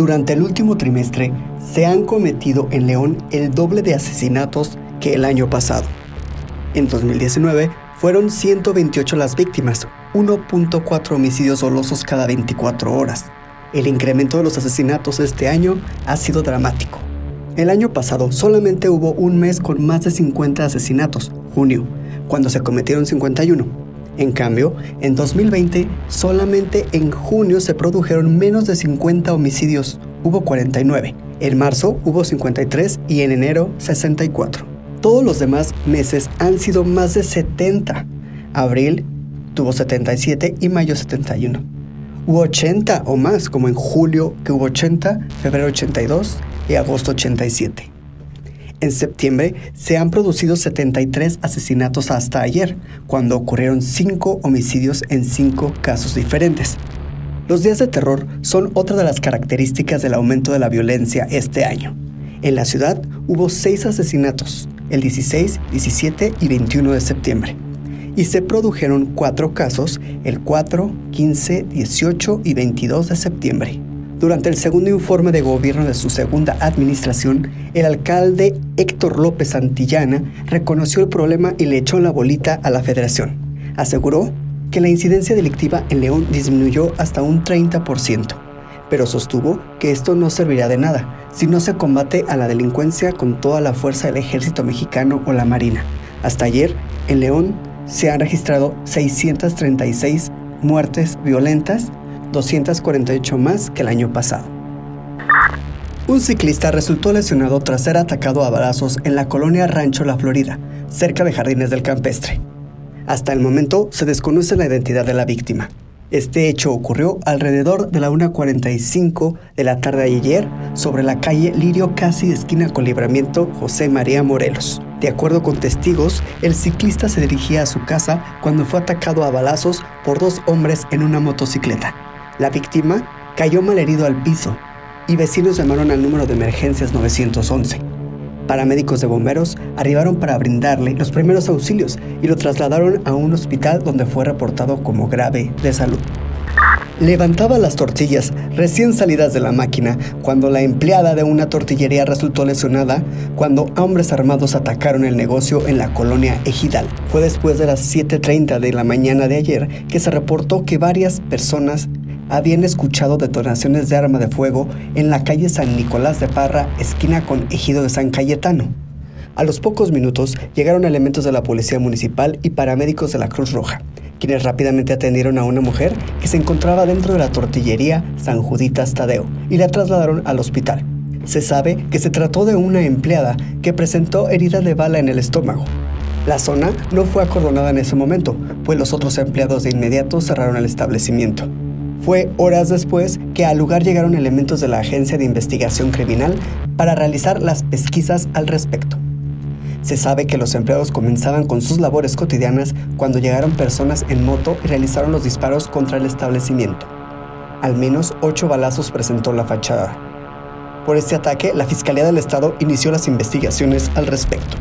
Durante el último trimestre se han cometido en León el doble de asesinatos que el año pasado. En 2019 fueron 128 las víctimas, 1.4 homicidios dolosos cada 24 horas. El incremento de los asesinatos este año ha sido dramático. El año pasado solamente hubo un mes con más de 50 asesinatos, junio, cuando se cometieron 51. En cambio, en 2020 solamente en junio se produjeron menos de 50 homicidios, hubo 49. En marzo hubo 53 y en enero 64. Todos los demás meses han sido más de 70. Abril tuvo 77 y mayo 71. Hubo 80 o más, como en julio que hubo 80, febrero 82 y agosto 87. En septiembre se han producido 73 asesinatos hasta ayer, cuando ocurrieron 5 homicidios en 5 casos diferentes. Los días de terror son otra de las características del aumento de la violencia este año. En la ciudad hubo 6 asesinatos, el 16, 17 y 21 de septiembre. Y se produjeron 4 casos el 4, 15, 18 y 22 de septiembre. Durante el segundo informe de gobierno de su segunda administración, el alcalde Héctor López Santillana reconoció el problema y le echó la bolita a la federación. Aseguró que la incidencia delictiva en León disminuyó hasta un 30%, pero sostuvo que esto no servirá de nada si no se combate a la delincuencia con toda la fuerza del ejército mexicano o la marina. Hasta ayer, en León se han registrado 636 muertes violentas 248 más que el año pasado. Un ciclista resultó lesionado tras ser atacado a balazos en la colonia Rancho La Florida, cerca de Jardines del Campestre. Hasta el momento se desconoce la identidad de la víctima. Este hecho ocurrió alrededor de la 1.45 de la tarde de ayer sobre la calle Lirio Casi esquina con libramiento José María Morelos. De acuerdo con testigos, el ciclista se dirigía a su casa cuando fue atacado a balazos por dos hombres en una motocicleta. La víctima cayó malherido al piso y vecinos llamaron al número de emergencias 911. Paramédicos de bomberos arribaron para brindarle los primeros auxilios y lo trasladaron a un hospital donde fue reportado como grave de salud. Levantaba las tortillas recién salidas de la máquina cuando la empleada de una tortillería resultó lesionada cuando hombres armados atacaron el negocio en la colonia Ejidal. Fue después de las 7.30 de la mañana de ayer que se reportó que varias personas habían escuchado detonaciones de arma de fuego en la calle San Nicolás de Parra, esquina con Ejido de San Cayetano. A los pocos minutos llegaron elementos de la Policía Municipal y paramédicos de la Cruz Roja, quienes rápidamente atendieron a una mujer que se encontraba dentro de la tortillería San Juditas Tadeo y la trasladaron al hospital. Se sabe que se trató de una empleada que presentó herida de bala en el estómago. La zona no fue acordonada en ese momento, pues los otros empleados de inmediato cerraron el establecimiento. Fue horas después que al lugar llegaron elementos de la Agencia de Investigación Criminal para realizar las pesquisas al respecto. Se sabe que los empleados comenzaban con sus labores cotidianas cuando llegaron personas en moto y realizaron los disparos contra el establecimiento. Al menos ocho balazos presentó la fachada. Por este ataque, la Fiscalía del Estado inició las investigaciones al respecto.